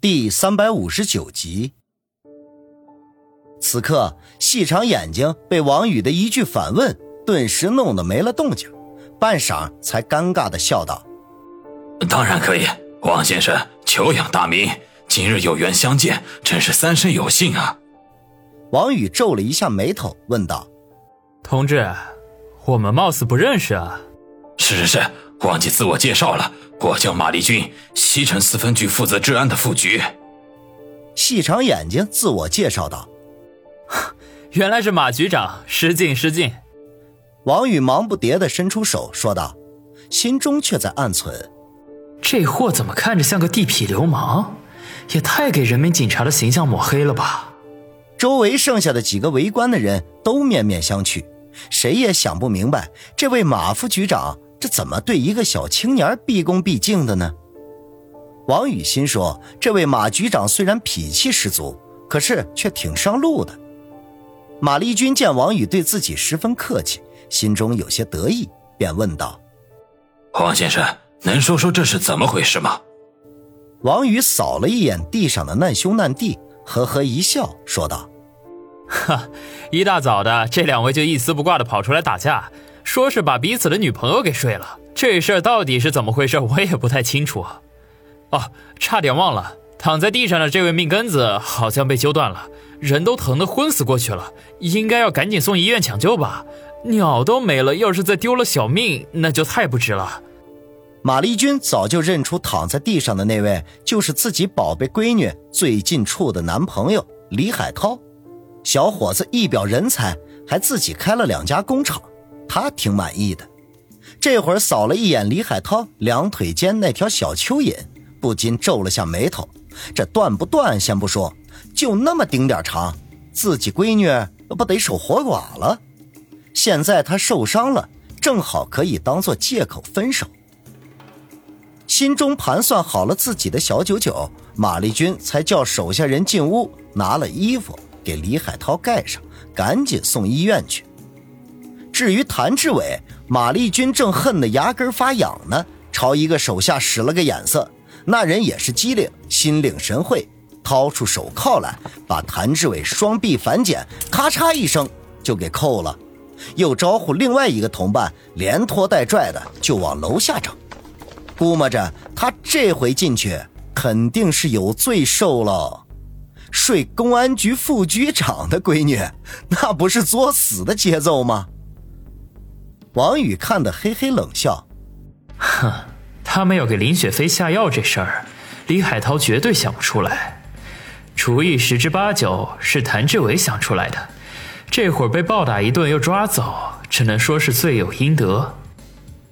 第三百五十九集。此刻，细长眼睛被王宇的一句反问，顿时弄得没了动静，半晌才尴尬的笑道：“当然可以，王先生久仰大名，今日有缘相见，真是三生有幸啊。”王宇皱了一下眉头，问道：“同志，我们貌似不认识啊？”“是是是，忘记自我介绍了。”我叫马立军，西城四分局负责治安的副局。细长眼睛自我介绍道：“ 原来是马局长，失敬失敬。”王宇忙不迭地伸出手说道，心中却在暗存：这货怎么看着像个地痞流氓？也太给人民警察的形象抹黑了吧！周围剩下的几个围观的人都面面相觑，谁也想不明白这位马副局长。这怎么对一个小青年毕恭毕敬的呢？王宇心说：“这位马局长虽然脾气十足，可是却挺上路的。”马丽君见王宇对自己十分客气，心中有些得意，便问道：“王先生，能说说这是怎么回事吗？”王宇扫了一眼地上的难兄难弟，呵呵一笑，说道：“哈，一大早的，这两位就一丝不挂的跑出来打架。”说是把彼此的女朋友给睡了，这事儿到底是怎么回事，我也不太清楚。哦，差点忘了，躺在地上的这位命根子好像被揪断了，人都疼得昏死过去了，应该要赶紧送医院抢救吧。鸟都没了，要是再丢了小命，那就太不值了。马丽君早就认出躺在地上的那位就是自己宝贝闺女最近处的男朋友李海涛，小伙子一表人才，还自己开了两家工厂。他挺满意的，这会儿扫了一眼李海涛两腿间那条小蚯蚓，不禁皱了下眉头。这断不断先不说，就那么丁点长，自己闺女不得守活寡了？现在他受伤了，正好可以当做借口分手。心中盘算好了自己的小九九，马丽君才叫手下人进屋拿了衣服给李海涛盖上，赶紧送医院去。至于谭志伟，马丽君正恨得牙根发痒呢，朝一个手下使了个眼色，那人也是机灵，心领神会，掏出手铐来，把谭志伟双臂反剪，咔嚓一声就给扣了，又招呼另外一个同伴，连拖带拽的就往楼下整。估摸着他这回进去肯定是有罪受了，睡公安局副局长的闺女，那不是作死的节奏吗？王宇看得嘿嘿冷笑，哼，他们要给林雪飞下药这事儿，李海涛绝对想不出来，主意十之八九是谭志伟想出来的。这会儿被暴打一顿又抓走，只能说是罪有应得。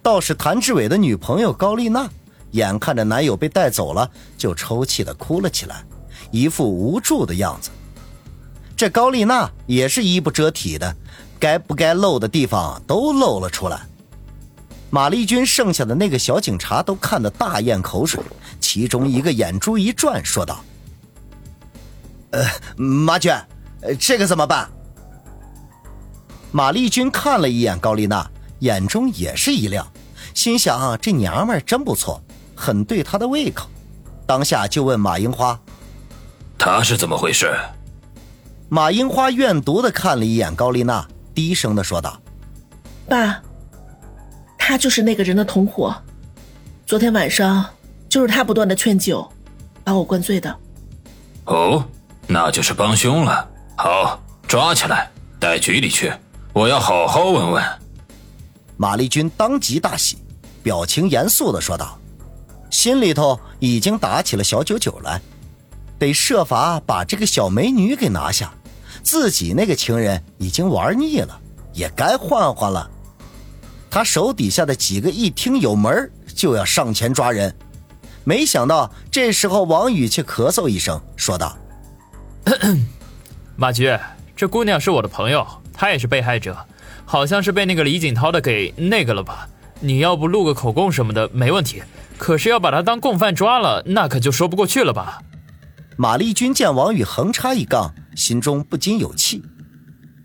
倒是谭志伟的女朋友高丽娜，眼看着男友被带走了，就抽泣的哭了起来，一副无助的样子。这高丽娜也是衣不遮体的。该不该露的地方都露了出来。马丽君剩下的那个小警察都看得大咽口水，其中一个眼珠一转，说道：“呃，马娟，这个怎么办？”马丽君看了一眼高丽娜，眼中也是一亮，心想这娘们真不错，很对她的胃口，当下就问马樱花：“她是怎么回事？”马樱花怨毒的看了一眼高丽娜。低声的说道：“爸，他就是那个人的同伙，昨天晚上就是他不断的劝酒，把我灌醉的。哦，那就是帮凶了。好，抓起来，带局里去，我要好好问问。”马丽君当即大喜，表情严肃的说道：“心里头已经打起了小九九来，得设法把这个小美女给拿下。”自己那个情人已经玩腻了，也该换换了。他手底下的几个一听有门就要上前抓人。没想到这时候王宇却咳嗽一声，说道：“马局，这姑娘是我的朋友，她也是被害者，好像是被那个李锦涛的给那个了吧？你要不录个口供什么的没问题，可是要把她当共犯抓了，那可就说不过去了吧？”马丽君见王宇横插一杠。心中不禁有气，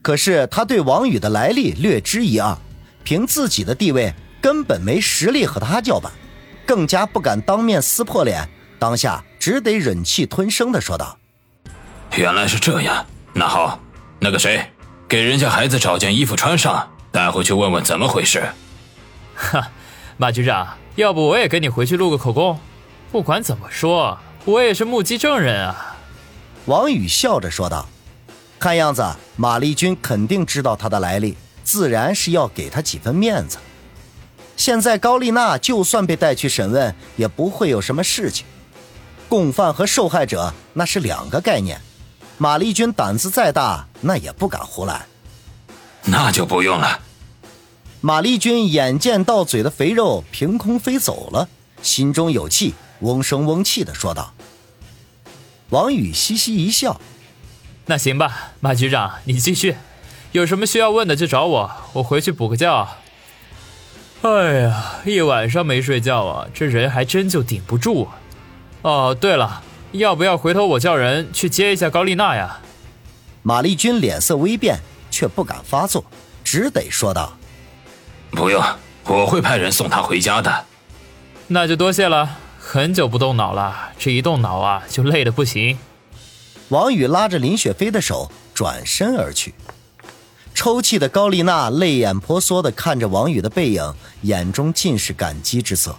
可是他对王宇的来历略知一二，凭自己的地位根本没实力和他叫板，更加不敢当面撕破脸。当下只得忍气吞声的说道：“原来是这样，那好，那个谁，给人家孩子找件衣服穿上，带回去问问怎么回事。”哈，马局长，要不我也跟你回去录个口供？不管怎么说，我也是目击证人啊。王宇笑着说道：“看样子，马丽君肯定知道他的来历，自然是要给他几分面子。现在高丽娜就算被带去审问，也不会有什么事情。共犯和受害者那是两个概念。马丽君胆子再大，那也不敢胡来。那就不用了。”马丽君眼见到嘴的肥肉凭空飞走了，心中有气，嗡声嗡气的说道。王宇嘻嘻一笑，那行吧，马局长，你继续，有什么需要问的就找我，我回去补个觉。哎呀，一晚上没睡觉啊，这人还真就顶不住啊。哦，对了，要不要回头我叫人去接一下高丽娜呀？马丽君脸色微变，却不敢发作，只得说道：“不用，我会派人送她回家的。”那就多谢了。很久不动脑了，这一动脑啊，就累得不行。王宇拉着林雪飞的手转身而去。抽泣的高丽娜泪眼婆娑地看着王宇的背影，眼中尽是感激之色。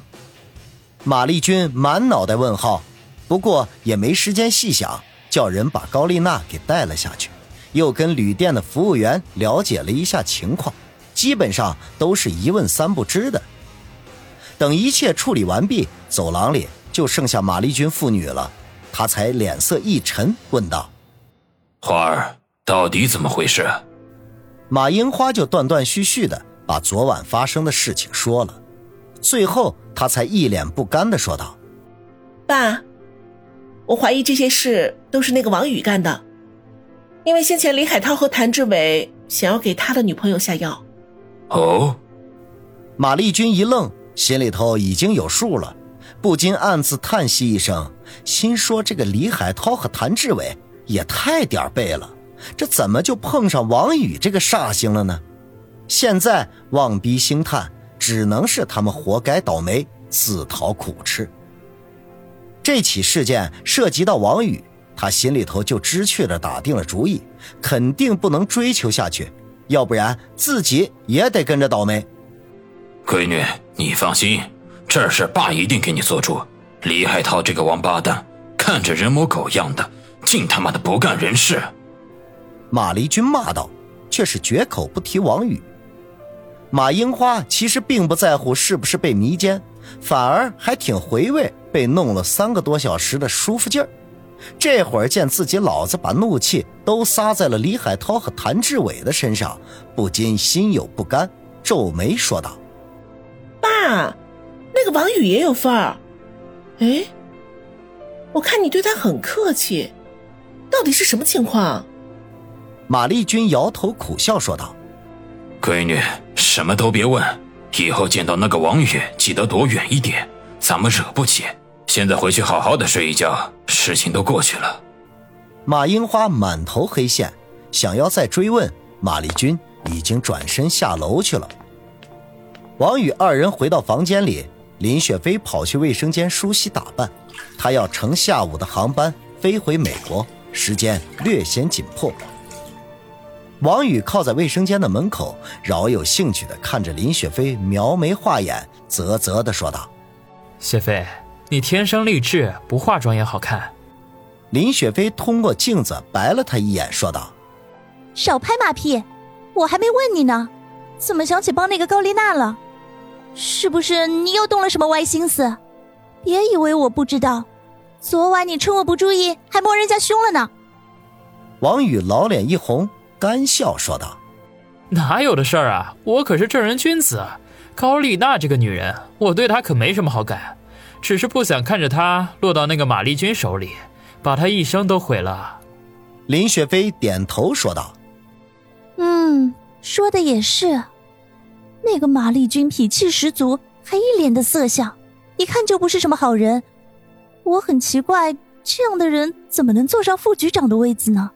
马丽君满脑袋问号，不过也没时间细想，叫人把高丽娜给带了下去，又跟旅店的服务员了解了一下情况，基本上都是一问三不知的。等一切处理完毕，走廊里就剩下马丽君父女了。他才脸色一沉，问道：“花儿，到底怎么回事？”马樱花就断断续续的把昨晚发生的事情说了，最后他才一脸不甘的说道：“爸，我怀疑这些事都是那个王宇干的，因为先前李海涛和谭志伟想要给他的女朋友下药。”哦，马丽君一愣。心里头已经有数了，不禁暗自叹息一声，心说：“这个李海涛和谭志伟也太点背了，这怎么就碰上王宇这个煞星了呢？”现在望逼兴叹，只能是他们活该倒霉，自讨苦吃。这起事件涉及到王宇，他心里头就知趣的打定了主意，肯定不能追求下去，要不然自己也得跟着倒霉。闺女，你放心，这事爸一定给你做主。李海涛这个王八蛋，看着人模狗样的，净他妈的不干人事。马丽君骂道，却是绝口不提王宇。马樱花其实并不在乎是不是被迷奸，反而还挺回味被弄了三个多小时的舒服劲儿。这会儿见自己老子把怒气都撒在了李海涛和谭志伟的身上，不禁心有不甘，皱眉说道。爸，那个王宇也有份儿。哎，我看你对他很客气，到底是什么情况？马丽君摇头苦笑说道：“闺女，什么都别问，以后见到那个王宇，记得躲远一点，咱们惹不起。现在回去好好的睡一觉，事情都过去了。”马樱花满头黑线，想要再追问，马丽君已经转身下楼去了。王宇二人回到房间里，林雪飞跑去卫生间梳洗打扮，她要乘下午的航班飞回美国，时间略显紧迫。王宇靠在卫生间的门口，饶有兴趣地看着林雪飞描眉画眼，啧啧地说道：“雪飞，你天生丽质，不化妆也好看。”林雪飞通过镜子白了他一眼，说道：“少拍马屁，我还没问你呢，怎么想起帮那个高丽娜了？”是不是你又动了什么歪心思？别以为我不知道，昨晚你趁我不注意还摸人家胸了呢。王宇老脸一红，干笑说道：“哪有的事儿啊！我可是正人君子，高丽娜这个女人，我对她可没什么好感，只是不想看着她落到那个马丽君手里，把她一生都毁了。”林雪飞点头说道：“嗯，说的也是。”那个马丽君脾气十足，还一脸的色相，一看就不是什么好人。我很奇怪，这样的人怎么能坐上副局长的位子呢？